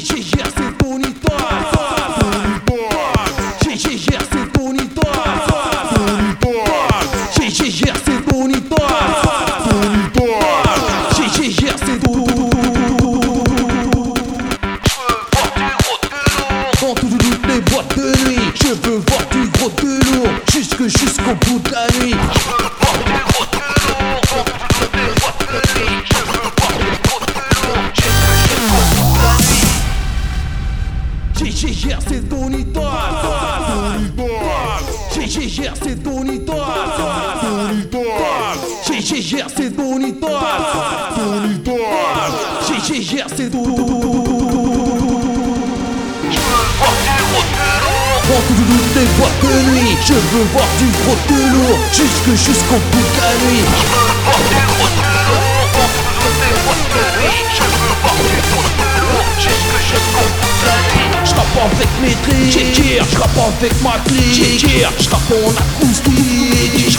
C'est Dans toutes les boîtes de nuit Je veux voir du gros Jusque jusqu'au bout GGR c'est Dans toutes les boîtes de nuit Je veux voir du gros de lourd Jusque jusqu'au bout de la nuit. J'rappe avec mes tricks J'rappe avec ma clique J'rappe en acoustique J'rappe en fantastique J'rappe avec mes tricks J'rappe avec ma clique J'rappe en acoustique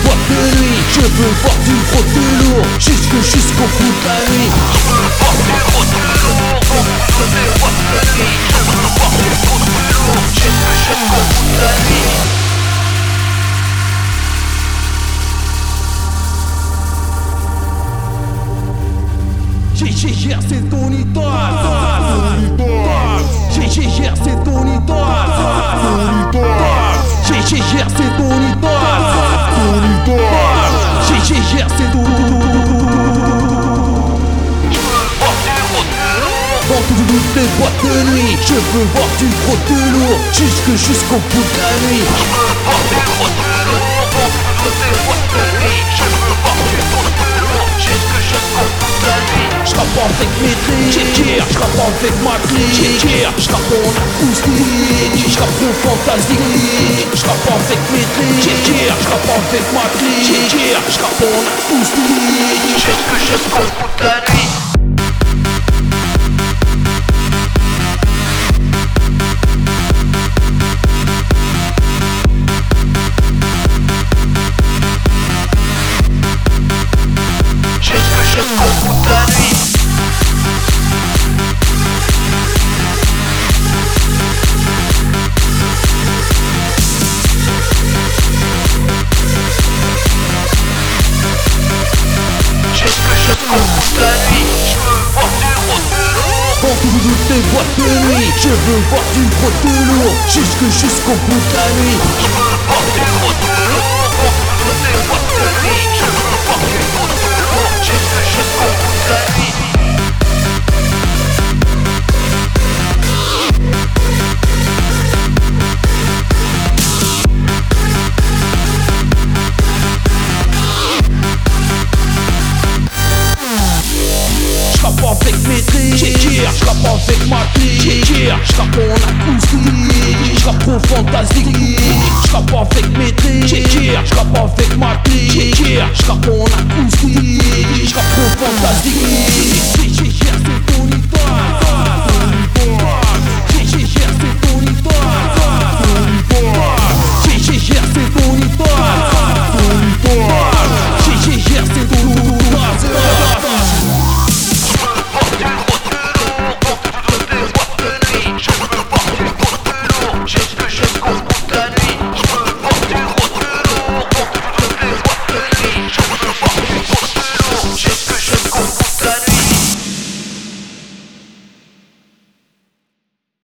Je veux voir boîtes de nuit. Je veux voir du gros de lourd Jusque jusqu'au bout de la nuit. Je veux voir du gros de lourd boîtes de nuit. Je veux voir du gros de lourd Jusque jusqu'au bout de la nuit. C'est ton idole Je veux voir du gros de lourd Jusque jusqu'au bout de la nuit. Je veux voir du gros de lourd les boîtes de nuit Je veux voir du gros de Jusque jusqu'au bout de la nuit J'rappe avec mes tricks J'rappe avec ma clique J'rappe en acoustique J'rappe en fantastique J'rappe avec mes tricks J'rappe avec ma clique J'rappe en Jusque jusqu'au bout de la nuit toutes les boîtes de nuit. Je veux voir du gros de lourd. Jusque jusqu'au bout de la nuit. Je veux voir du Tricks J'rappe avec ma clique J'rappe en acoustique. J'rappe en fantastique. J'rappe avec tricks J'rappe avec ma clique J'rappe en acoustique J'rappe en fantastique